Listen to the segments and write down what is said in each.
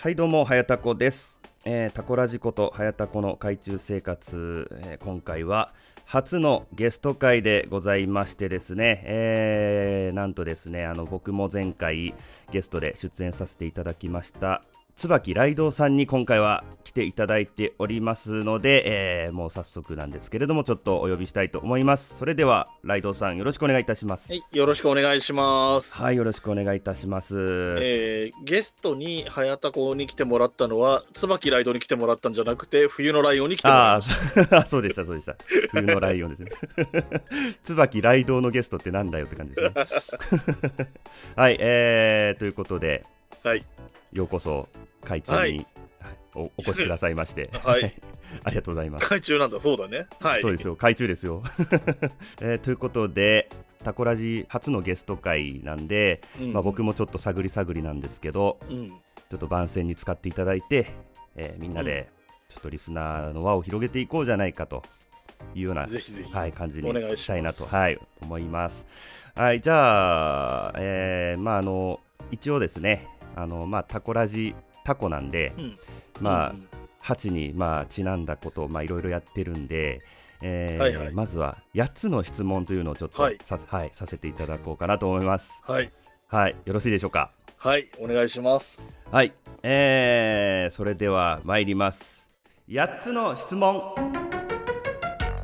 はいどうもはやたこです、えー、タコラジことはやたこの海中生活、えー今回は初のゲスト会でございましてですね、えーなんとですねあの僕も前回ゲストで出演させていただきました椿ライドウさんに今回は来ていただいておりますので、えーもう早速なんですけれどもちょっとお呼びしたいと思いますそれではライドウさんよろしくお願いいたしますはい、よろしくお願いします。はいよろしくお願いいたします、えーゲストに早田子に来てもらったのは、椿ライドに来てもらったんじゃなくて、冬のライオンに来てもらいあました。あ、そうでした、そうでした。冬のライオンですね。椿ライドウのゲストってなんだよって感じですね。はい、えー、ということで、はい、ようこそ会長に、はいお お越しくださいまして、はい、ありがとうございます。海中なんだ、そうだね。はい。そうですよ、海中ですよ。えーということで、タコラジ初のゲスト会なんで、うんまあ、僕もちょっと探り探りなんですけど、うん、ちょっと番宣に使っていただいて、えーみんなでちょっとリスナーの輪を広げていこうじゃないかというような、ぜひぜひ。はい、感じにしたいなと、はい、思います。はい、じゃあ、えーまああの一応ですね、あのまあタコラジタコなんで、うん、まあ、うん8にまあちなんだことをまあいろいろやってるんで。えーはいはいまずは8つの質問というのをちょっとはいさ,、はいさせていただこうかなと思います。はい、はい、よろしいでしょうか？はい、お願いします。はい、えー、それでは参ります。8つの質問。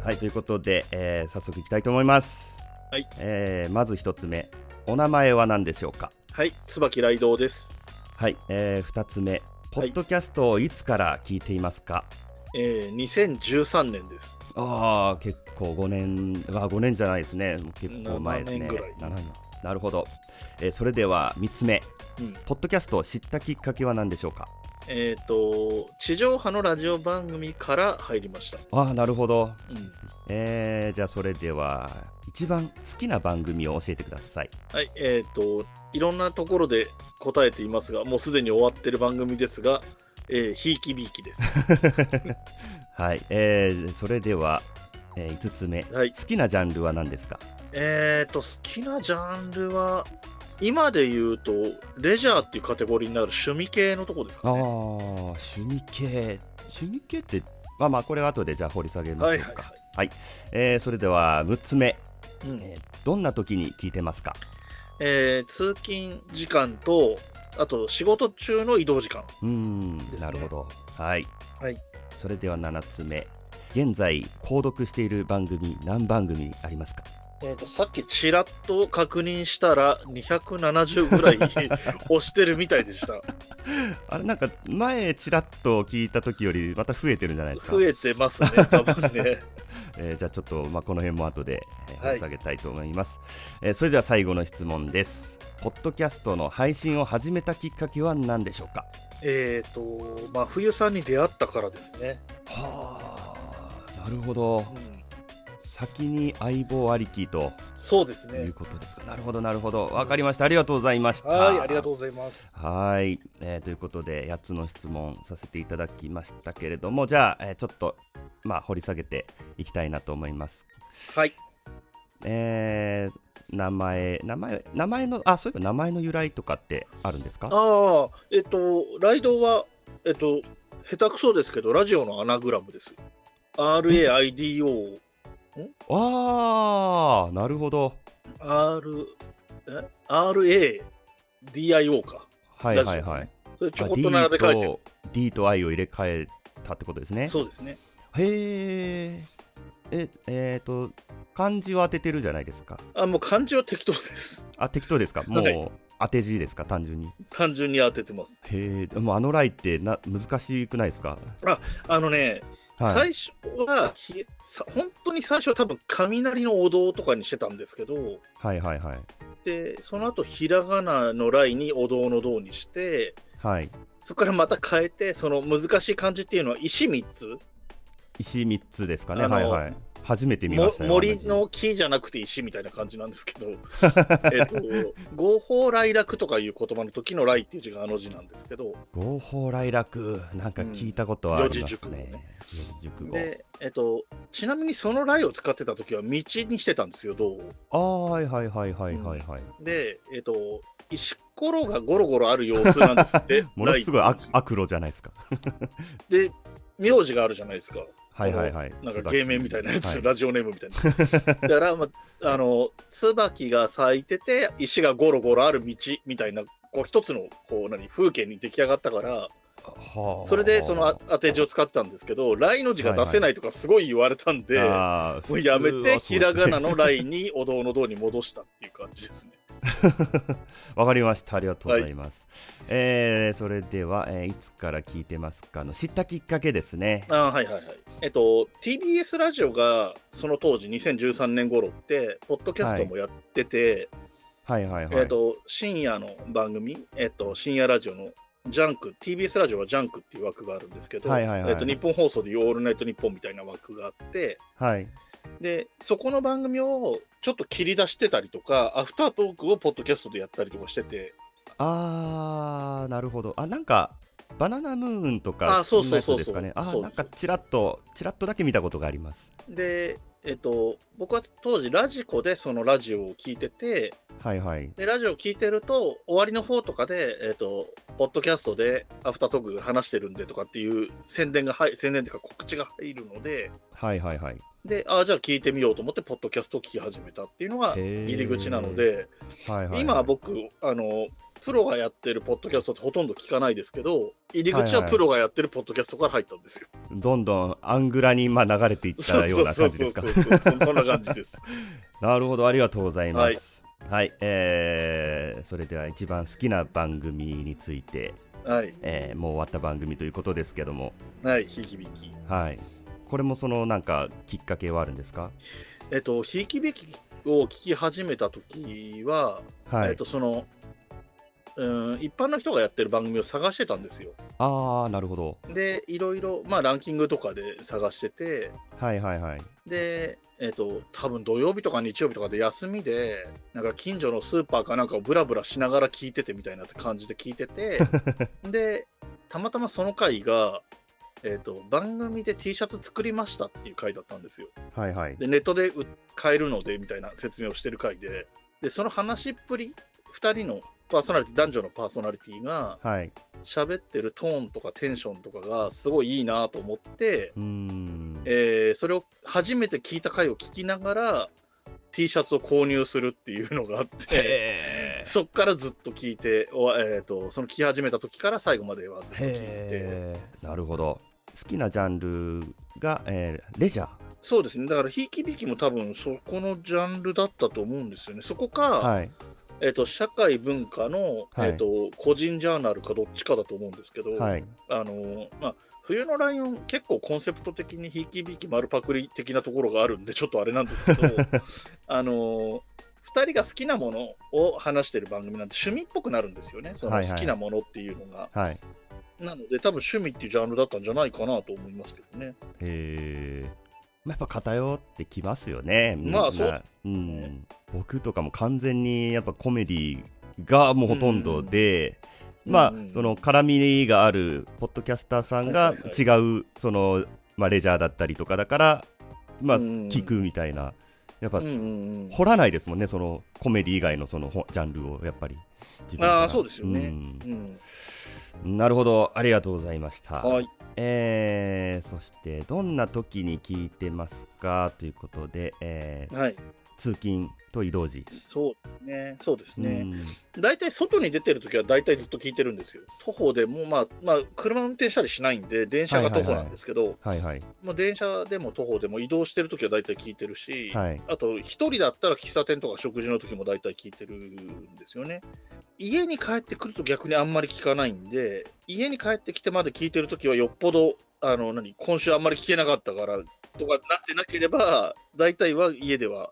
はい、ということで、えー早速いきたいと思います。はい、えーまず1つ目、お名前は何でしょうか？はい、椿ライドウです。はい、え2つ目、ポッドキャストをいつから聞いていますか？えー、2013年です。ああ、結構5年、あ5年じゃないですね、結構前ですね。7年ぐらい7年なるほど、えーそれでは3つ目、うん、ポッドキャストを知ったきっかけは何でしょうか？えっ、と、地上波のラジオ番組から入りました。ああ、なるほど。うん、えー、じゃあそれでは一番好きな番組を教えてください。はい、えっ、と、いろんなところで答えていますが、もうすでに終わってる番組ですが、えー、ひいきびいきです。はい、えー、それでは、え5つ目、はい好きなジャンルは何ですか？えーと、好きなジャンルは、今で言うと、レジャーっていうカテゴリーになる趣味系のとこですああかね。趣味系趣味系ってまあまあこれは後でじゃあ掘り下げましょうか。はいはいはいえーそれでは6つ目、うんえーどんな時に聞いてますか？えー通勤時間と、あと仕事中の移動時間。うーん、なるほど。はい。はいそれでは7つ目、現在購読している番組何番組ありますか？えーとさっきちらっと確認したら、270ぐらい 押してるみたいでした。あれなんか前ちらっと聞いた時よりまた増えてるんじゃないですか？増えてますね、多分ね。えーじゃあちょっと、まあ、この辺も後で、えー下げたいと思います、えーそれでは最後の質問です。ポッドキャストの配信を始めたきっかけは何でしょうか？えっと、まあ、冬さんに出会ったからですね。はあ、なるほど。うん、先に相棒ありきとそうですねいう。ことですか。なるほど、なるほど。わかりました。ありがとうございました。はい、ありがとうございます。はい、えーということで8つの質問させていただきましたけれどもじゃあ、えーちょっと、まあ、掘り下げていきたいなと思います。はい。えー名前名前名前のあそういえば名前の由来とかってあるんですか？ああ、えっと、ライドは、えっと、下手くそですけど、ラジオのアナグラムです。RAIDO、あーなるほど R、え？RADIO か。はいはいはいそれちょこっと並べ替えてる。あ D と I を入れ替えたってことですねそうですね。へえええーと漢字を当ててるじゃないですかあ、もう漢字は適当です。あ適当ですか？もう、はい当て字ですか？単純に単純に当ててます。へえ、もうあのライってな難しくないですか？あのね、はい。最初はひさ、本当に最初は多分雷のお堂とかにしてたんですけど、はいはいはい。で、その後ひらがなのライにお堂の堂にして、はい。そこからまた変えて、その難しい漢字っていうのは石3つ、石三つですかね。あのはいはい。初めて見ました森の木じゃなくて石みたいな感じなんですけど、えっと、合法来楽とかいう言葉の時の来っていう字があの字なんですけど、合法来楽、なんか聞いたことはありますね。四字熟語。で、えっと、ちなみにその来を使ってた時は道にしてたんですよ、道を。ああ、はいはいはいはいはいはい。で、えっと、石ころがゴロゴロある様子なんですって。ものすごい来アアクロじゃないですか。で、名字があるじゃないですか。はいはいはい。なんか芸名みたいなやつ、はいラジオネームみたいな。だから、まあ、あの、椿が咲いてて、石がゴロゴロある道みたいな、こう一つの、こう、何、風景に出来上がったから、はあそれでそのあ当て字を使ってたんですけど、来の字が出せないとかすごい言われたんで、あーもうやめて、ひらがなの来にお堂の堂に戻したっていう感じですね。わかりました。ありがとうございます。えーそれでは、えーいつから聞いてますか？の知ったきっかけですね。あーはいはいはい。えっと、TBS ラジオがその当時2013年頃って、ポッドキャストもやってて、はいはいはい。えっと、深夜の番組、えっと、深夜ラジオのジャンク、TBS ラジオはジャンクっていう枠があるんですけど、はいはいはいえっと、日本放送でいうオールナイトニッポンみたいな枠があって、はい。で、そこの番組をちょっと切り出してたりとか、アフタートークをポッドキャストでやったりとかしてて、あー、なるほど。あ、なんか、バナナムーンとか、あそうそうそうですかね。あなんかちらっと、ちらっとだけ見たことがあります。で、えっと、僕は当時ラジコでそのラジオを聞いてて、はいはい。で、ラジオを聞いてると、終わりの方とかで、えっ、と、ポッドキャストでアフタートークが話してるんでとかっていう宣伝が入、宣伝というか告知が入るので、はいはいはい。で、ああ、じゃあ聞いてみようと思って、ポッドキャストを聞き始めたっていうのが入り口なので、はいはい。今僕、あの、プロがやってるポッドキャストってほとんど聞かないですけど、入り口はいはいはプロがやってるポッドキャストから入ったんですよ。どんどんアングラにまあ流れていったような感じですか？そんな感じです。なるほど、ありがとうございます。はい、えー、それでは一番好きな番組について、はい。えーもう終わった番組ということですけども、はい、ひいきびき。はい、これもそのなんかきっかけはあるんですか？えっと、ひいきびきを聞き始めた時は、はい、えっと、その、うん、一般の人がやってる番組を探してたんですよ。ああ、なるほど。で、いろいろ、まあ、ランキングとかで探してて、はいはいはい。で、えっと、多分土曜日とか日曜日とかで休みで、なんか近所のスーパーかなんかをブラブラしながら聞いててみたいな感じで聞いてて、で、たまたまその回が、えっと、番組で T シャツ作りましたっていう回だったんですよ。はいはい。で、ネットで売買えるのでみたいな説明をしてる回で、で、その話っぷり、2人のパーソナリティ、男女のパーソナリティがはい。喋ってるトーンとかテンションとかがすごいいいなと思って、うーん。えーそれを初めて聞いた回を聞きながら T シャツを購入するっていうのがあって、そっからずっと聞いて、おえー、とその聞き始めた時から最後まではずっと聞いて、なるほど。好きなジャンルが、えーレジャー。そうですね、だからひいきびきも多分そこのジャンルだったと思うんですよね。そこか、はい。えー、と社会文化の、はいえー、と個人ジャーナルかどっちかだと思うんですけど、はい。あのまあ、冬のライオン、結構コンセプト的にひいきびいき丸パクリ的なところがあるんで、ちょっとあれなんですけど、あの2人が好きなものを話してる番組なんで、趣味っぽくなるんですよね、そのはいはい好きなものっていうのが。はい。なので、多分趣味っていうジャンルだったんじゃないかなと思いますけどね。へえ。まあやっぱ偏ってきますよね。まあそううん。僕とかも完全にやっぱコメディがもうほとんどで、まあ、うんうんその絡みがあるポッドキャスターさんがはいはい違う、その、まあ、レジャーだったりとかだから、まあ、うんうん聞くみたいな。やっぱ、うんうんうん掘らないですもんね、そのコメディ以外のそのほジャンルを、やっぱり。ああ、そうですよね。うんうんなるほど、ありがとうございました。はい。えーそしてどんな時に聞いてますか？ということで、えーはい。通勤と移動時。そうですね。そうですね。うん大体外に出てるときは大体ずっと聞いてるんですよ。徒歩でも、まあ、まあ、車運転したりしないんで、電車が徒歩なんですけど、電車でも徒歩でも移動してるときは大体聞いてるし、はい。あと、一人だったら喫茶店とか食事の時も大体聞いてるんですよね。家に帰ってくると逆にあんまり聞かないんで、家に帰ってきてまで聞いてる時はよっぽど、あの、何、今週あんまり聞けなかったからとかなってなければ、大体は家では、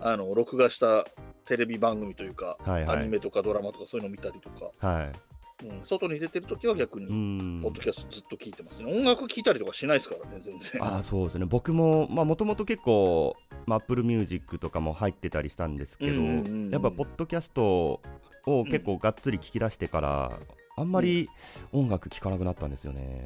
あの、録画したテレビ番組というか、はいはいアニメとかドラマとかそういうの見たりとか、はい。うん、外に出てるときは逆うに、んポッドキャストずっと聞いてますね。音楽聞いたりとかしないですからね、全然。あーそうですね僕ももともと結構、まあ、Apple Music とかも入ってたりしたんですけど、うんうんうんやっぱポッドキャストを結構がっつり聞き出してから、あんまり音楽聴かなくなったんですよね。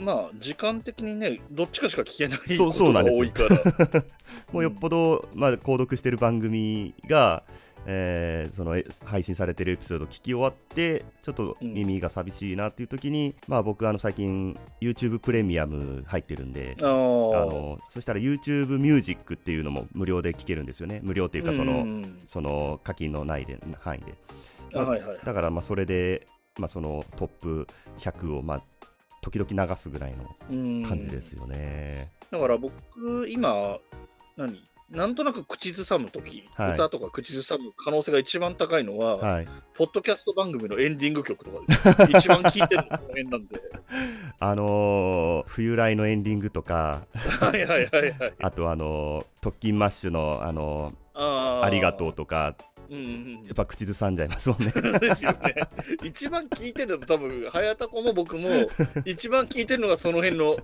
まあ、時間的にね、どっちかしか聞けないそうことが多いから。もうよっぽど、まあ、購読してる番組が、えーそのえ配信されてるエピソード聞き終わってちょっと耳が寂しいなっていう時に、まあ僕あの最近 YouTube プレミアム入ってるんであのそしたら YouTube ミュージックっていうのも無料で聴けるんですよね。無料っていうかその、うん。うんその課金のないで範囲で。うんあはいはい。だからまあそれで、まあ、そのトップ100をまあ時々流すぐらいのうん感じですよね。だから僕、今、何？なんとなく口ずさむとき、はい歌とか口ずさむ可能性が一番高いのは、はい、ポッドキャスト番組のエンディング曲とかです。一番聴いてるのこの辺なんで。あのー冬来のエンディングとかはいはいはいはい。あとあのー特勤マッシュのあのあーーありがとうとかうんうんやっぱ口ずさんじゃいますもんね。うん。ですよね。一番聴いてるの多分、早田子も僕も、一番聴いてるのがその辺の、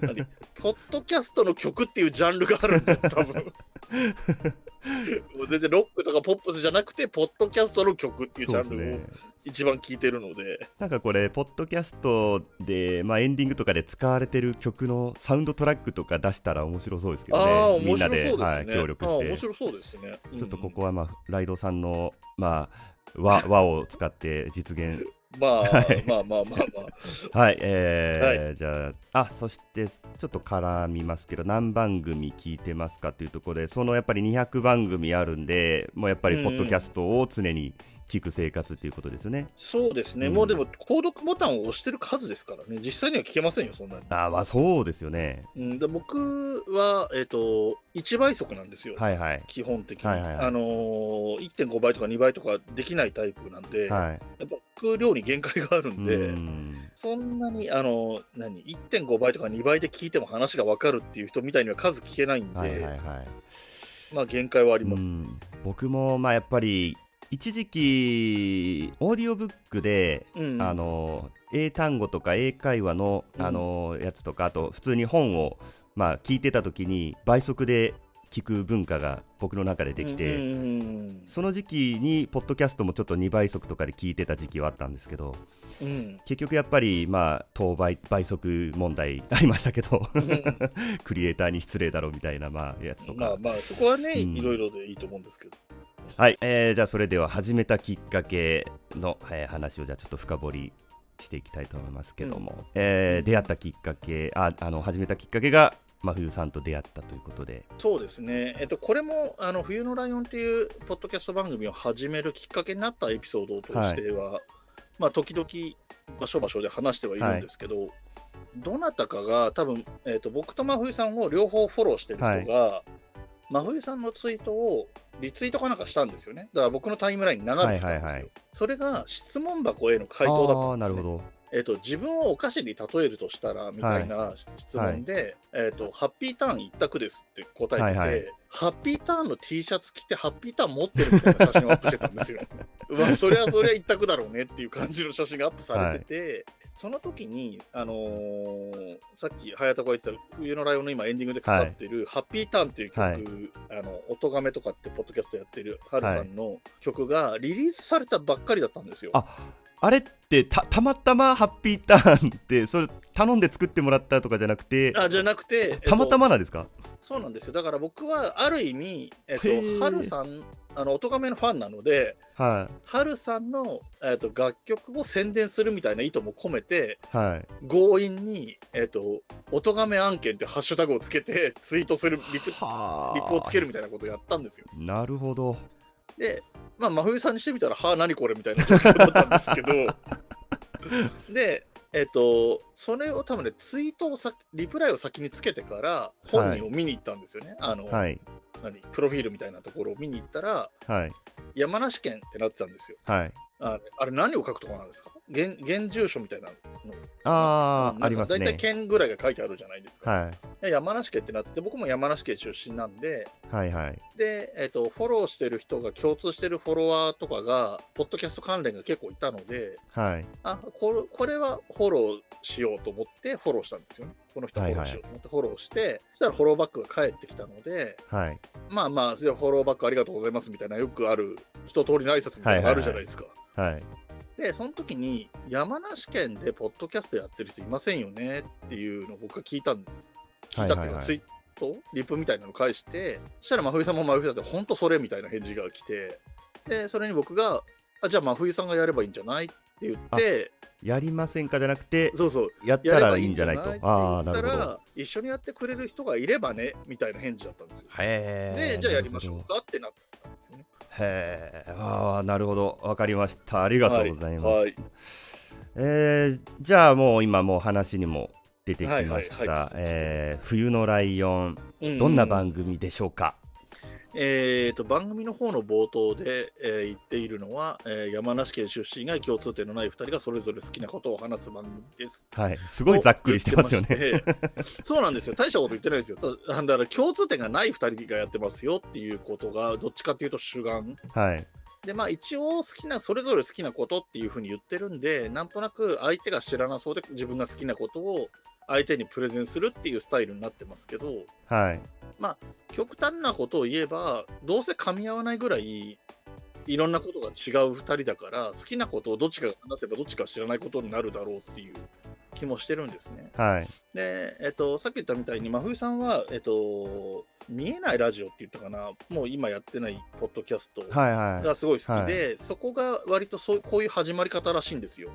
何？ポッドキャストの曲っていうジャンルがあるんだよ、多分。もう全然ロックとかポップスじゃなくて、ポッドキャストの曲っていうジャンルをね。一番聴いてるので。なんかこれ、ポッドキャストで、まあ、エンディングとかで使われてる曲のサウンドトラックとか出したら面白そうですけどああ、ね、み面白そうんなで。はい、協力して、面白そうですね。ちょっとここは。は、まあ、ライドさんの、まあ、和和を使って実現 まあ、はいまあまあまあまあ。はい、えーじゃあ、あそしてちょっと絡みますけど、何番組聞いてますかというところで、そのやっぱり200番組あるんで、もうやっぱりポッドキャストを常に聞く生活っていうことですよね。そうですね、うんもうでも、購読ボタンを押してる数ですからね、実際には聞けませんよ、そんなに。あまあそうですよね。うん、で僕は、えっと1倍速なんですよ、はいはい。基本的に。はいはいはいあのー、1.5倍とか2倍とかできないタイプなんで、はい。やっぱ量に限界があるんで、うんそんなに、あの何、1.5倍とか2倍で聞いても話が分かるっていう人みたいには数聞けないんで、はいはいはい。まあ限界はあります。うん僕もまあやっぱり一時期オーディオブックで、うん。あの英単語とか英会話の、うん。あのやつとかあと普通に本をまあ聞いてた時に倍速で聞く文化が僕の中でできて、うんうんうんその時期にポッドキャストもちょっと2倍速とかで聞いてた時期はあったんですけどうん。結局やっぱりまあ当倍倍速問題ありましたけど クリエイターに失礼だろうみたいなまあやつとか、まあまあ、そこはね、うん。いろいろでいいと思うんですけど。はい、えーじゃあそれでは始めたきっかけの、えー話をじゃあちょっと深掘りしていきたいと思いますけども、えー出会ったきっかけああの始めたきっかけが真冬さんと出会ったということで。そうですね、えっと、これもあの冬のライオンっていうポッドキャスト番組を始めるきっかけになったエピソードとしては、まあ、時々場所場所で話してはいるんですけど、どなたかが多分、えっと、僕と真冬さんを両方フォローしてる人が、真冬さんのツイートをリツイートかなんかしたんですよね。だから僕のタイムラインに流れてたんですよ。はいはいはい。それが質問箱への回答だったんです、ね。なるほどえっと自分をお菓子に例えるとしたらみたいな質問で、えっとハッピーターン一択ですって答えてて、はいはい。ハッピーターンの T シャツ着てハッピーターン持ってるみたいな写真をアップしてたんですよ。まあそれはそれは一択だろうねっていう感じの写真がアップされてて、その時に、あのーさっき早田が言ってた冬のライオンの今エンディングでかかってる、ハッピーターンっていう曲、はい。あの音がめとかってポッドキャストやってるハルさんの曲がリリースされたばっかりだったんですよ。ああれってたたまたまハッピーターンってそれ頼んで作ってもらったとかじゃなくてあじゃなくて、えっとたまたまなんですか、そうなんですよ。だから僕はある意味、えっとハルさん、あの、音亀のファンなので、はハルさんの、えっと、楽曲を宣伝するみたいな意図も込めて、いはい。強引に、えっと、音亀案件ってハッシュタグをつけて、ツイートする、リプ、はリプをつけるみたいなことをやったんですよ。なるほどで、まあ、真冬さんにしてみたら、はあ、何これみたいな状況だったんですけど、で、えっと、それを多分ね、ツイートをさ、リプライを先につけてから、本人を見に行ったんですよね。あの、はい何、プロフィールみたいなところを見に行ったら、はい山梨県ってなってたんですよ。はいあれあれ何を書くところなんですか？現現住所みたいなのああ、うんあります大体ね。県ぐらいが書いてあるじゃないですか。はい。で山梨県ってなって、僕も山梨県出身なんで、はいはい。で、えっと、フォローしてる人が共通してるフォロワーとかが、ポッドキャスト関連が結構いたので、はい。あこれこれはフォローしようと思ってフォローしたんですよね。この人フォローしようと思ってフォローして、そしたらフォローバックが返ってきたので、はい。まあまあ、じゃあフォローバックありがとうございますみたいな、よくある一通りの挨拶みたいなのがあるじゃないですか。はい。で、その時に、山梨県でポッドキャストやってる人いませんよねっていうのを僕が聞いたんです。聞いたっていうツイート、リプみたいなの返して、そしたら真冬さんも真冬さんで、本当それみたいな返事が来て、で、それに僕が、あじゃあ真冬さんがやればいいんじゃないって言って、やりませんかじゃなくて、そうそう、やったらいいんじゃないと。ああ、なるほど。ら、一緒にやってくれる人がいればね、みたいな返事だったんですよ。へえ。で、じゃあやりましょうかってなったんですよね。へえ。ああ、なるほど。わかりました。ありがとうございます。はいはいえーじゃあもう今もう話にも出てきました、えー冬のライオン、うんどんな番組でしょうか、えー、と番組の方の冒頭で、えー言っているのは、えー山梨県出身が共通点のない2人がそれぞれ好きなことを話す番組です。はい、すごいざっくりしてますよね。そうなんですよ、大したこと言ってないですよ。ただから共通点がない2人がやってますよっていうことが、どっちかっていうと主眼。はい、で、まあ一応好きな、それぞれ好きなことっていうふうに言ってるんで、なんとなく相手が知らなそうで自分が好きなことを相手にプレゼンするっていうスタイルになってますけど、はい、極端なことを言えばどうせ噛み合わないぐらいいろんなことが違う2人だから好きなことをどっちかが話せばどっちか知らないことになるだろうっていう気もしてるんですね。はい、で、えっと、さっき言ったみたいに真冬さんは、えっと、見えないラジオって言ったかなもう今やってないポッドキャストはい、はい。がすごい好きで、そこが割とそうこういう始まり方らしいんですよ。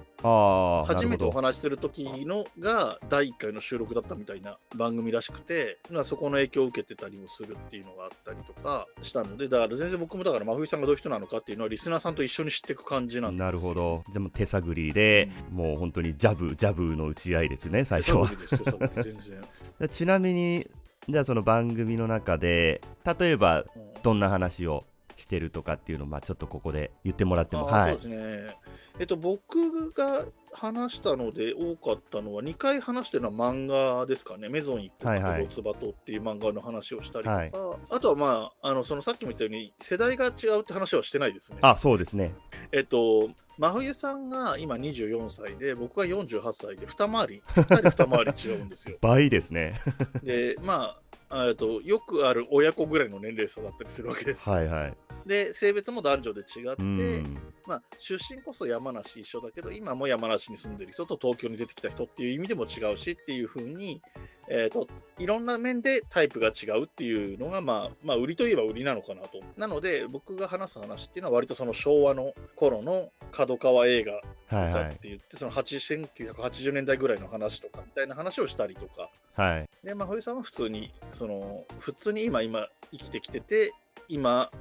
初めてお話しする時のが第1回の収録だったみたいな番組らしくて、まあそこの影響を受けてたりもするっていうのがあったりとかしたので、だから全然僕もだから真冬さんがどういう人なのかっていうのはリスナーさんと一緒に知っていく感じなんですよなるほ。ど。じゃあもう手探りで、もう本当にジャブ、ジャブの打ち合いですね、最初は全然。ちなみに、じゃあその番組の中で、例えばうんどんな話をしてるとかっていうのを、まあちょっとここで言ってもらっても、あはい。そうですね。えっと、僕が話したので多かったのは、2回話してるのは漫画ですかね、メゾン一はいはい国とロツバトっていう漫画の話をしたりとか、はいあとは、まあ、あのそのさっきも言ったように、世代が違うって話はしてないですね。あ、そうですね。えっと、真冬さんが今24歳で、僕が48歳で、二回り、2人二回り違うんですよ。倍ですね。で、まあ、えっと、よくある親子ぐらいの年齢差だったりするわけです。はいはい。で、性別も男女で違って、うん。まあ、出身こそ山梨一緒だけど、今も山梨に住んでる人と東京に出てきた人っていう意味でも違うしっていう風に、えー、といろんな面でタイプが違うっていうのが、まあ、まあ、売りといえば売りなのかなと。なので、僕が話す話っていうのは、割とその昭和の頃の角川映画はいはいだって。言って、その80 1980年代ぐらいの話とかみたいな話をしたりとか。はい。で、まあ、冬さんは普通に、その普通に今、今生きてきてて、今、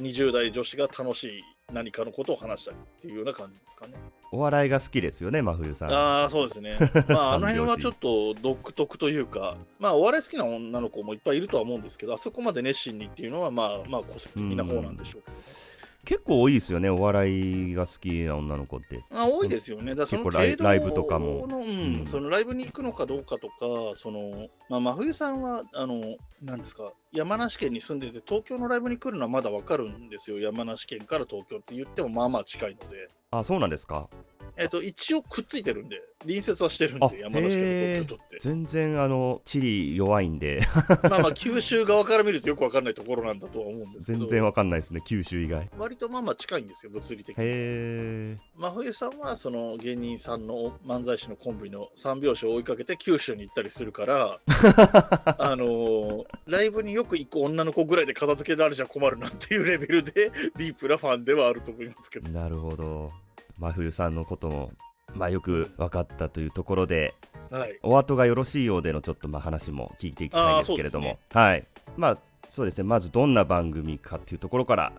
20代女子が楽しい何かのことを話したりっていうような感じですかね。お笑いが好きですよね、真冬さん。ああ、そうですね。まあ、あの辺はちょっと独特というか、まあ、お笑い好きな女の子もいっぱいいるとは思うんですけど、あそこまで熱心にっていうのは、まあ、まあ、個性的な方なんでしょうけどね。結構多いですよね、お笑いが好きな女の子って。まあ、多いですよね。だ結構ライ程度ライブとかものうんうんそのライブに行くのかどうかとか、そのまあ、真冬さんは、あの、なんですか、山梨県に住んでて、東京のライブに来るのはまだわかるんですよ。山梨県から東京って言っても、まあまあ近いので。あ、そうなんですか。えっと、一応くっついてるんで、隣接はしてるんあで、山梨県と東京とって。全然、あの、地理弱いんで、まあまあ、九州側から見るとよくわかんないところなんだとは思うんですけど、全然わかんないですね、九州以外。へ割とまあまあ近いんですよ、物理的に。え。真冬さんはその芸人さんの漫才師のコンビの三拍子を追いかけて九州に行ったりするから、あのーライブによく行く女の子ぐらいで片付けられちゃ困るなっていうレベルでディープなファンではあると思いますけど。なるほど。真冬さんのことも、まあ、よく分かったというところで、はい。お後がよろしいようでのちょっとまあ話も聞いていきたいんですけれども、あはい。まあ、そうですね、まずどんな番組かっていうところから、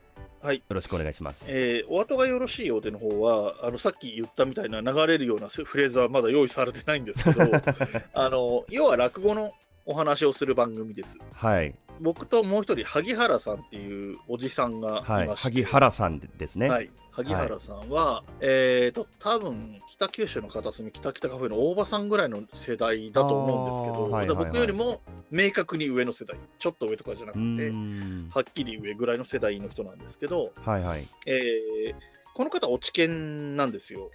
はい。よろしくお願いします。えーお後がよろしいようでの方は、あのさっき言ったみたいな流れるようなフレーズはまだ用意されてないんですけど、あの要は落語のお話をする番組です。はい。僕ともう一人、萩原さんっていうおじさんがいまはい。して、萩原さんですね。はい、萩原さんは、えっ、と、多分北九州の片隅、北北カフェの大場さんぐらいの世代だと思うんですけど、あーはいはいはい僕よりも明確に上の世代、ちょっと上とかじゃなくて、んはっきり上ぐらいの世代の人なんですけど、はいはい。えーこの方、落研なんですよ。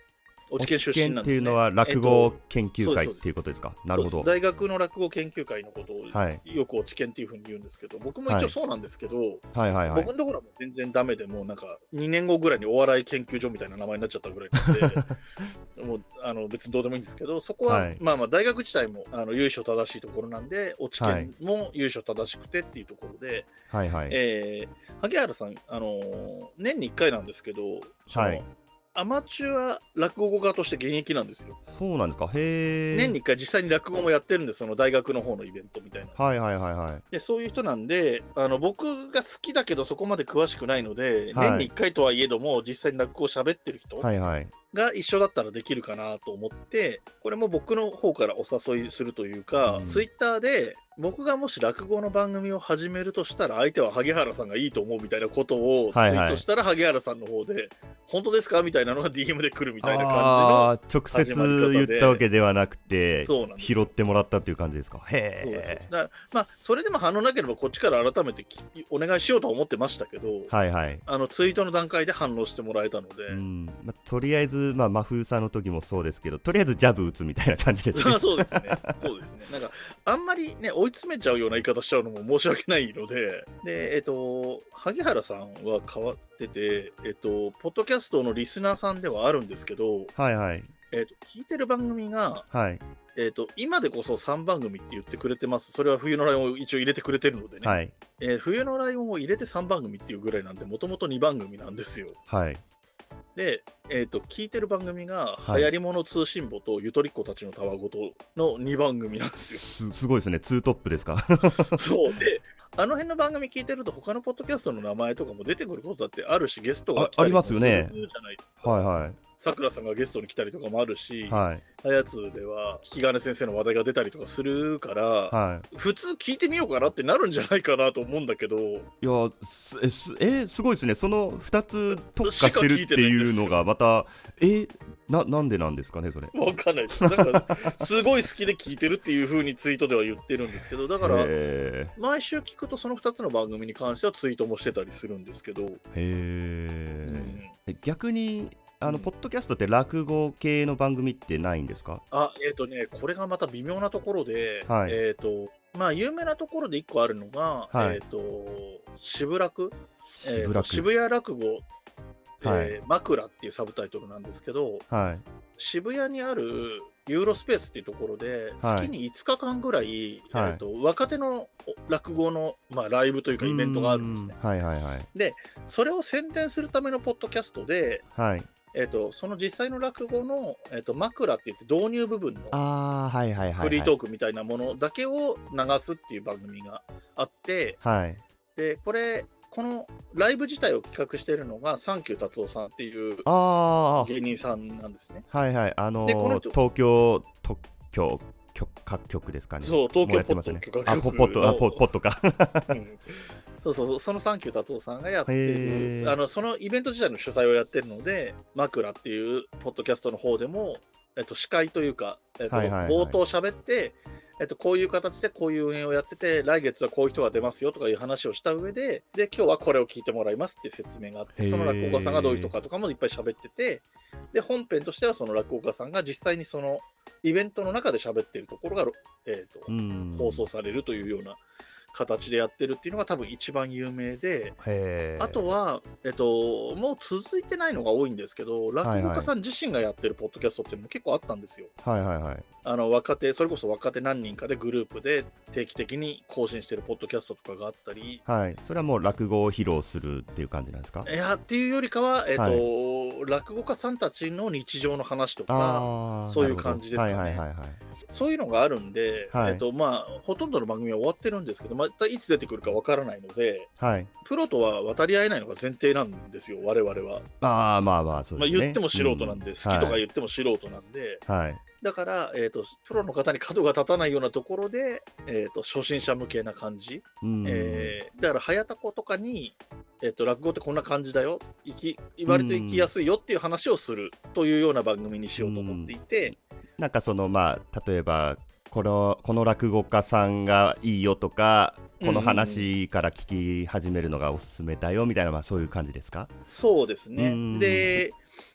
落研出身なんです、ね。っていうのは落語研究会っていうことですか？なるほど。大学の落語研究会のことをはいよく落研っていうふうに言うんですけど、僕も一応そうなんですけど、はいはいはい僕。のところはもう全然ダメで、もうなんか2年後ぐらいにお笑い研究所みたいな名前になっちゃったぐらいなんで、もうあの別にどうでもいいんですけど、そこは、はいまあまあ大学自体もあの由緒正しいところなんで、落はい研も由緒正しくてっていうところで、はいはい。えー萩原さん、あのー年に1回なんですけど、はいアマチュア落語家として現役なんですよ。そうなんですか？へえ。年に1回実際に落語もやってるんです、その大学の方のイベントみたいな。はいはいはいはい。でそういう人なんであの僕が好きだけどそこまで詳しくないので、はい年に1回とはいえども実際に落語を喋ってる人はいはい。が一緒だったらできるかなと思ってこれも僕の方からお誘いするというか、うん。ツイッターで僕がもし落語の番組を始めるとしたら相手は萩原さんがいいと思うみたいなことをツイートしたら萩原さんの方で 本当ですかみたいなのが DM で来るみたいな感ああー、直接言ったわけではなくて拾ってもらったっていう感じですか？へえ。まあそれでも反応なければこっちから改めてきお願いしようとは思ってましたけど、はいはい。あのツイートの段階で反応してもらえたので、うん。まあ、とりあえず、まあ、真風さんの時もそうですけど、とりあえずジャブ打つみたいな感じですね。そうですね、そうですね。なんか、あんまりね、追い詰めちゃうような言い方しちゃうのも申し訳ないので、で、えっと、萩原さんは変わってて、えっと、ポッドキャストのリスナーさんではあるんですけど、はいはい。えっと、聞いてる番組が、はい。えっと、今でこそ3番組って言ってくれてます。それは冬のライオンを一応入れてくれてるのでね。はい。えー冬のライオンを入れて3番組っていうぐらいなんで、もともと2番組なんですよ。はい。で、えー、と聞いてる番組が、はい流行り物通信簿とゆとりっ子たちのたわごとの2番組なんですよ。す すごいですね。ツートップですか？そうで、あの辺の番組聞いてると、他のポッドキャストの名前とかも出てくることだってあるし、ゲストが来たりあありますよねもするじゃないですか。はいはい。さくらさんがゲストに来たりとかもあるし、はい。あやつでは、引き金先生の話題が出たりとかするから、はい。普通聞いてみようかなってなるんじゃないかなと思うんだけど、いやすえすえすごいですね、その2つ特化してるっていうのが、また、えななんでなんですかね、それ。わかんないです。なんか、すごい好きで聞いてるっていう風にツイートでは言ってるんですけど、だから、へ毎週聞くとその2つの番組に関してはツイートもしてたりするんですけど、えへえ逆にあの、うん。ポッドキャストって落語系の番組ってないんですか？あ、えっ、とね、これがまた微妙なところで、はい。えっ、と、まあ、有名なところで1個あるのが、はい。えっ、と、渋楽、えーと渋楽、渋谷落語、はい。えー枕っていうサブタイトルなんですけど、はい。渋谷にあるユーロスペースっていうところで、はい。月に5日間ぐらい、はい。えーと若手の落語の、まあ、ライブというかイベントがあるんですね。はいはいはい。それを宣伝するためのポッドキャストで、はいえー、とその実際の落語の、えー、と枕って言って導入部分のフリートークみたいなものだけを流すっていう番組があって、はい。でこれ、このライブ自体を企画しているのが、サンキュー達夫さんっていうあ芸人さんなんですね。あはいはい。あのー東京特許局各局ですかね。そう、東京ポッド許可局あポポットあポットか。うん。そうそうそう、そのサンキュー達夫さんがやってる、あのそのイベント自体の主催をやってるので、枕っていうポッドキャストの方でも、えっと、司会というか、えっとはいはいはい冒頭喋って、えっと、こういう形でこういう運営をやってて、来月はこういう人が出ますよとかいう話をした上で、で、今日はこれを聞いてもらいますっていう説明があって、その落語家さんがどういう人かとかもいっぱい喋ってて、で、本編としてはその落語家さんが実際にそのイベントの中で喋ってるところが、えっとうん。放送されるというような形でやってるっていうのが多分一番有名で、あとは、えっと、もう続いてないのが多いんですけど、落語家さん自身がやってるポッドキャストっていうのも結構あったんですよ。はいはいはい。あの若手、それこそ若手何人かでグループで定期的に更新してるポッドキャストとかがあったり、はい。それはもう落語を披露するっていう感じなんですか？いやっていうよりかは、えっとは落語家さんたちの日常の話とか、そういう感じですかね。はいはいはいはいそういうのがあるんで、はい。えっとまあ、ほとんどの番組は終わってるんですけど、またいつ出てくるかわからないので、はい。プロとは渡り合えないのが前提なんですよ、我々は。ああまあまあそうまあ、ですね。言っても素人なんで、う好きとか言っても素人なんで、はい。だから、えーと、プロの方に角が立たないようなところで、えーと、初心者向けな感じ、うん。えーだから、早田子とかに、えっと、落語ってこんな感じだよ。生き割と生きやすいよっていう話をするというような番組にしようと思っていて、なんかそのまあ例えばこのこの落語家さんがいいよとかこの話から聞き始めるのがおすすめだよみたいな、まあ、そういう感じですか？そうですね、うん。で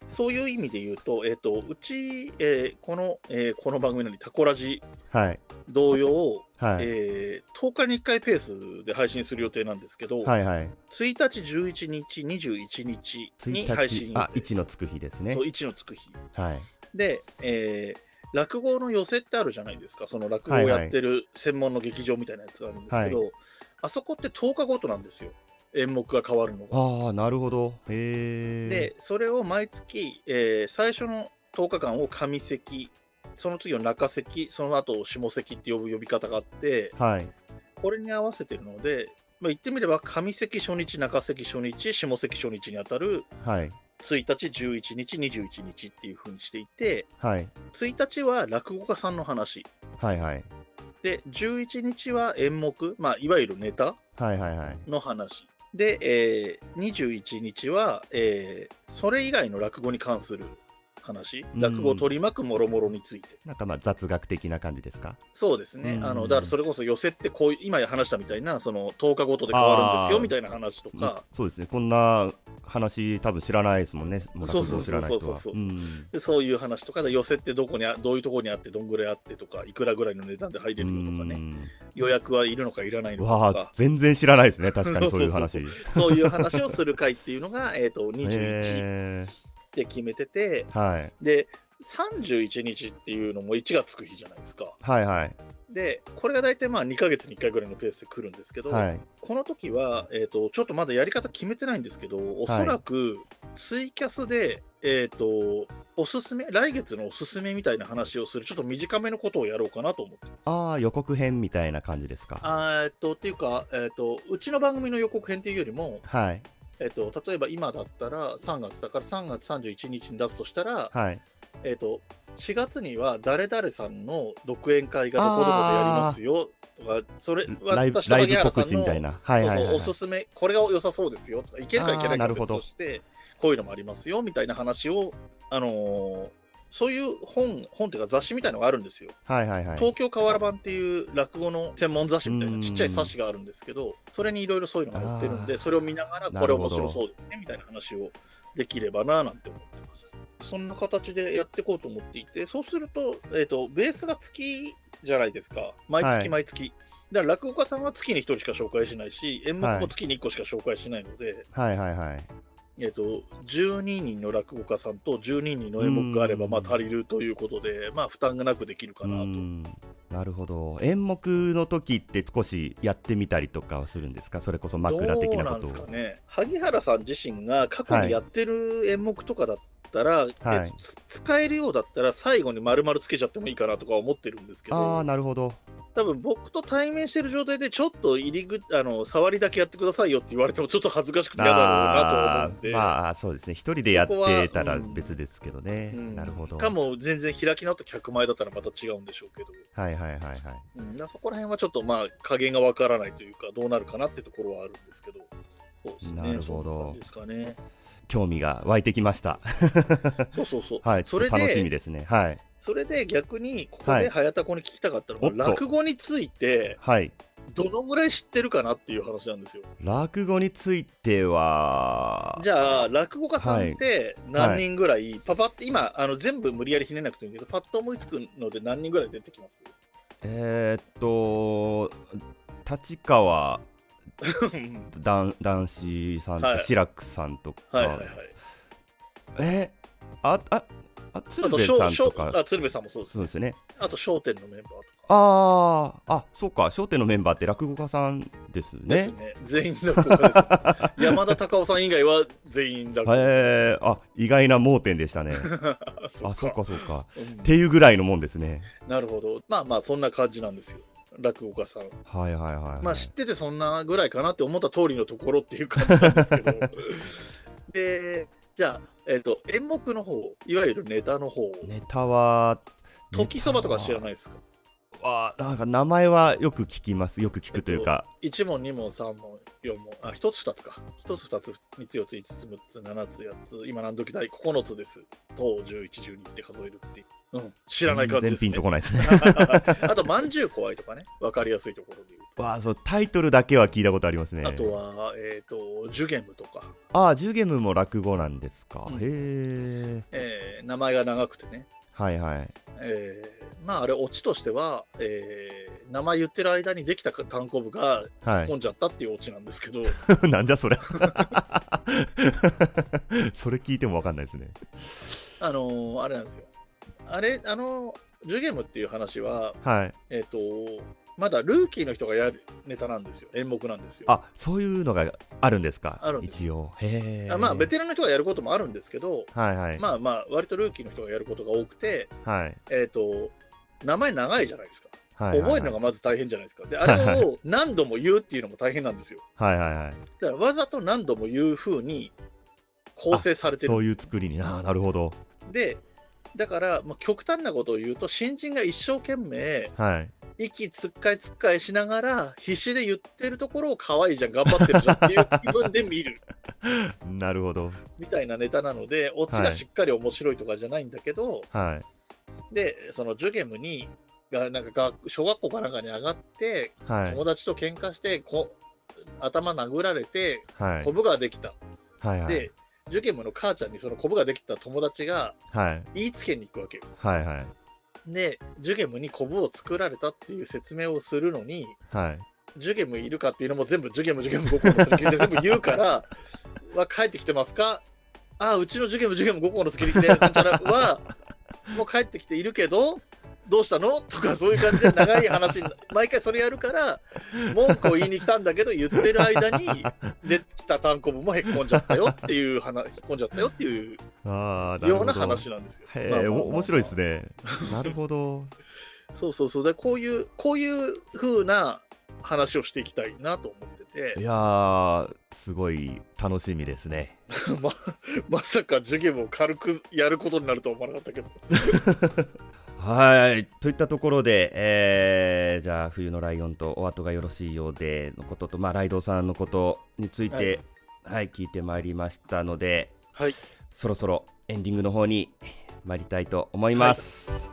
そういう意味で言うと、えっとうち、えーこの、えーこの番組のタコラジはい。同様、はい、えー10日に1回ペースで配信する予定なんですけど、はいはい。1日、11日、21日に配信1日あ予定1のつく日ですね。そう1のつく日。はい。で、えー落語の寄せってあるじゃないですか、その落語をやってる専門の劇場みたいなやつがあるんですけど、あそこって10日ごとなんですよ、演目が変わるのが。ああなるほど。へえで、それを毎月、えー最初の10日間を上席、その次を中席、その後を下席って呼ぶ呼び方があって、はい。これに合わせてるので、まあ、言ってみれば上席初日、中席初日、下席初日にあたるはい1日、11日、21日っていう風にしていて、はい。1日は落語家さんの話、はいはい。で、11日は演目、まあ、いわゆるネタはいはいはい。の話。で、えー21日は、えーそれ以外の落語に関する話、うん。落語を取り巻くもろもろについて。なんかまあ雑学的な感じですか？そうですね、うん。あのだからそれこそ寄せってこう今話したみたいな、その10日ごとで変わるんですよみたいな話とか、そうですね。こんな話多分知らないですもんね。もう落語知らない人は。そういう話とかで、寄せってどこにあどういうところにあって、どんぐらいあってとか、いくらぐらいの値段で入れるのとかね、うん。予約はいるのかいらないのかとか、全然知らないですね。確かにそういう話。そういう話をする回っていうのが、えー、と21へで決めてて、ーはい。で、31日っていうのも1がつく日じゃないですか。はいはい。で、これが大体まあ2ヶ月に1回ぐらいのペースで来るんですけど、はい。この時は、えーと、ちょっとまだやり方決めてないんですけど、おそらくツイキャスで、えっ、と、おすすめ、来月のおすすめみたいな話をする、ちょっと短めのことをやろうかなと思って。ああ予告編みたいな感じですか。えっと、っていうか、えっと、うちの番組の予告編っていうよりも、はいえっと、例えば今だったら3月だから3月31日に出すとしたら、はい。えっと、4月には誰々さんの独演会がどこどこでやりますよとか、それはライブ告知みたいな。はいおすすめ、これが良さそうですよとか、いけるかいけないかとして、こういうのもありますよみたいな話を、あのーそういう本、本っていうか雑誌みたいなのがあるんですよ。はいはいはい東京河原版っていう落語の専門雑誌みたいうんなちっちゃい冊子があるんですけど、それにいろいろそういうのが載ってるんで、それを見ながら、なこれ面白そうですねみたいな話をできればななんて思ってます。そんな形でやっていこうと思っていて、そうすると、えっ、と、ベースが月じゃないですか。毎はい月毎月。だから落語家さんは月に1人しか紹介しないし、演目も月に1個しか紹介しないので、はいはいはいえっと、12人の落語家さんと12人の演目があれば、うん。まあ足りるということで、まあ負担がなくできるかうなと。ん。なるほど。演目の時って少しやってみたりとかはするんですか？それこそ枕的などうなんことをですかね。萩原さん自身が過去にやってる演目とかだったら、はい。使えるようだったら最後に丸々つけちゃってもいいかなとか思ってるんですけああど、なるほど多分僕と対面してる状態でちょっと入りぐあの触りだけやってくださいよって言われてもちょっと恥ずかしくて嫌だろうなと思うんで。まあそうですね。一人でやってたら別ですけどね、うん。なるほど。かも全然開き直った客前だったらまた違うんでしょうけど、はいはいはいはい。うん、そこら辺はちょっとまあ加減がわからないというかどうなるかなってところはあるんですけど。そうですね。なるほど。ですかね。興味が湧いてきました。そうそうそう、はい楽しみですね。はいそれで逆にここはい。で早田子に聞きたかったのが、おっと。落語についてはい。どのぐらい知ってるかなっていう話なんですよ。落語についてはじゃあ落語家さんって何人ぐらい、パパって今あの全部無理やりひねなくていいけどパッと思いつくので何人ぐらい出てきます？えー、っと立川男男子さんとか、はい。志らくさんとか、はいはいはい。えあああ鶴瓶さんとか。あ鶴瓶さんもそうですそうですね。あと『笑点』のメンバーとか。あーあそうか『笑点』のメンバーって落語家さんですですね。ね全員落語家です。山田隆夫さん以外は全員落語家でへえあ意外な盲点でしたね。す あそうかそうか。うん。っていうぐらいのもんですね。なるほど。まあまあそんな感じなんですよ。落語家さん。はいはいはい、はい、まあ知っててそんなぐらいかなって思った通りのところっていう感じなんですけど。でじゃあ、えっと演目の方いわゆるネタの方。ネタは時そばとか知らいないですか？あなんか名前はよく聞きます。よく聞くというか、1問、2問、3問、4問、あ、1つ、2つか。1つ、2つ、3つ、4つ、5つ、6つ、7つ、8つ、今何時代9つです。と11、12って数えるっていう。うん、知らない感じです、ね。全然ピンとこないですね。あと、まんじゅう怖いとかね、わかりやすいところで言うわあそうタイトルだけは聞いたことありますね。と。あとは、えっ、と、ジュゲムとか、ああジュゲムも落語なんですか、うん。へええー名前が長くてね。はいはい。えーまあ、あれ、オチとしては、えー名前言ってる間にできた単行部がはい。混んじゃったっていうオチなんですけど、なんじゃそれ それ聞いてもわかんないですね。あのーあれなんですよ。あれ、あの、ジュゲムっていう話は、はい。えっ、と、まだルーキーの人がやるネタなんですよ。演目なんですよ。あそういうのがあるんですか？ある一応。へえあまあ、ベテランの人がやることもあるんですけど、はいはい、まあまあ、割とルーキーの人がやることが多くて、はい。えっ、と、名前長いじゃないですか。はい覚えるのがまず大変じゃないですか。で、あれを何度も言うっていうのも大変なんですよ。はいはいはい。だからわざと何度も言う風に構成されてる。そういう作りに。ああなるほど。でだから、まあ、極端なことを言うと新人が一生懸命はい。息つっかいつっかいしながら必死で言ってるところを可愛いじゃん頑張ってるじゃんっていう気分で見る。なるほど。みたいなネタなのでオチがしっかり面白いとかじゃないんだけど、はい。でそのジュゲムにがなんか学小学校かなんかに上がってはい。友達と喧嘩してこ頭殴られてはい。コブができた、はいはい。でジュゲムの母ちゃんにそのコブができた友達がはい。言いつけに行くわけよ。はいはい。でジュゲムにコブを作られたっていう説明をするのにはい。ジュゲムいるかっていうのも全部ジュゲムジュゲム5個のすり切りで全部言うから は帰ってきてますかあうちのジュゲムジュゲム5個のすり切りでなんちゃらは もう帰ってきているけどどうしたの？とかそういう感じで長い話に毎回それやるから文句を言いに来たんだけど言ってる間にできた単行部もへっこんじゃったよっていう話へっこんじゃったよっていうような話なんですよ。へえ、まあまあまあお面白いですね。なるほど。そうそうそうでこういうこういう風な話をしていきたいなと思ってていやー、すごい楽しみですね。ままさかジュゲムを軽くやることになるとは思わなかったけどはい。といったところで、えーじゃあ、冬のライオンとお後がよろしいようでのことと、まあ、ライドウさんのことについて、はい、聞いてまいりましたので、はいそろそろエンディングの方に参りたいと思います。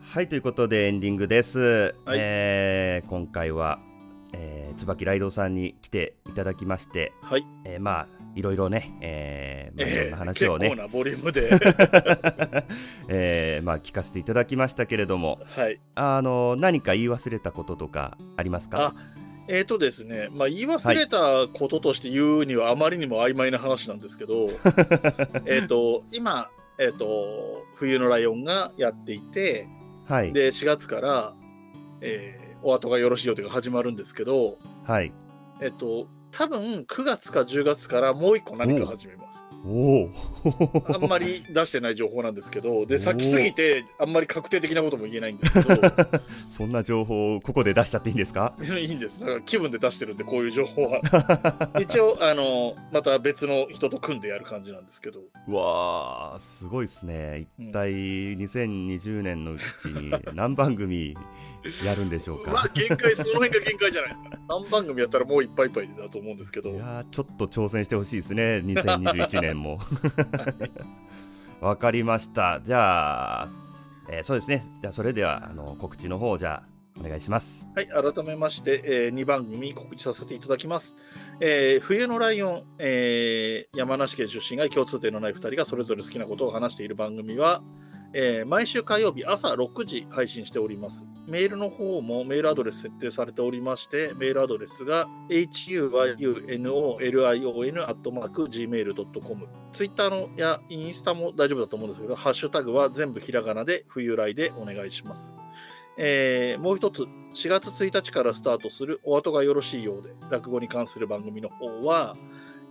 はい、ということでエンディングです。はいえー今回は、えー椿ライドウさんに来ていただきまして、はい、えーまあいろいろね、えーまあ、いろんえーな話をね、結構なボリュームで。えーまあ聞かせていただきましたけれども、はい。あの何か言い忘れたこととかありますか？えーとですね、まあ、言い忘れたこととして言うにはあまりにも曖昧な話なんですけど、えっと今、えっと冬のライオンがやっていてはい。で4月から、えーお後がよろしいよというが始まるんですけど、はい。えっと多分9月か10月からもう一個何か始めます。おお。あんまり出してない情報なんですけど、で先すぎてあんまり確定的なことも言えないんですけど、そんな情報をここで出しちゃっていいんですか？いいんです。だから気分で出してるんで、こういう情報は。一応、あの、また別の人と組んでやる感じなんですけど。うわあすごいですね。うん一体2020年のうちに何番組やるんでしょうまあか？限界、その辺が限界じゃない。何番組やったらもういっぱいいっぱいだと思うんですけどい。やーちょっと挑戦してほしいですね。2021年も。わかりました。じゃあ、えーそうですね。じゃあそれではあの告知の方じゃあお願いします。はい、改めまして、え2番組告知させていただきます。えー冬のライオン、えー山梨県出身が共通点のない2人がそれぞれ好きなことを話している番組は、えー毎週火曜日朝6時配信しております。メールの方もメールアドレス設定されておりまして、メールアドレスが huyunolion.gmail.com ツイッターのやインスタも大丈夫だと思うんですけど、ハッシュタグは全部ひらがなで冬来でお願いします。えーもう一つ、4月1日からスタートするお後がよろしいようで、落語に関する番組の方は、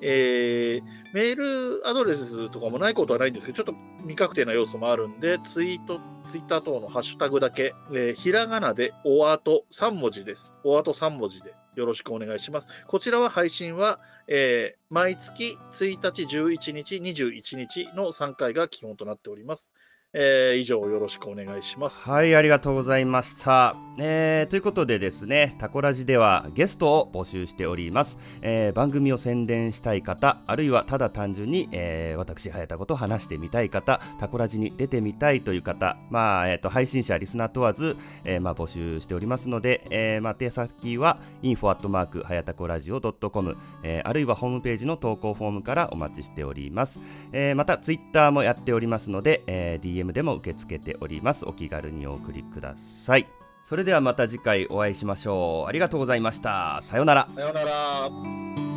えーメールアドレスとかもないことはないんですけど、ちょっと未確定な要素もあるんで、ツイート、ツイッター等のハッシュタグだけ、えーひらがなでおあと3文字です。おあと3文字で、よろしくお願いします。こちらは配信は、えー毎月1日、11日、21日の3回が基本となっております。えー以上よろしくお願いします。はい、ありがとうございました。えーということでですね、タコラジではゲストを募集しております。えー番組を宣伝したい方、あるいはただ単純に、えー私、早田こと話してみたい方、タコラジに出てみたいという方、まあ、えっ、と、配信者、リスナー問わず、えーまあ、募集しておりますので、えーまあ、手先は info アットマーク、はやたこラジオ .com、えーあるいはホームページの投稿フォームからお待ちしております。えーまた、ツイッターもやっておりますので、えー DM でも受け付けております。お気軽にお送りください。それではまた次回お会いしましょう。ありがとうございました。さようなら。さようなら。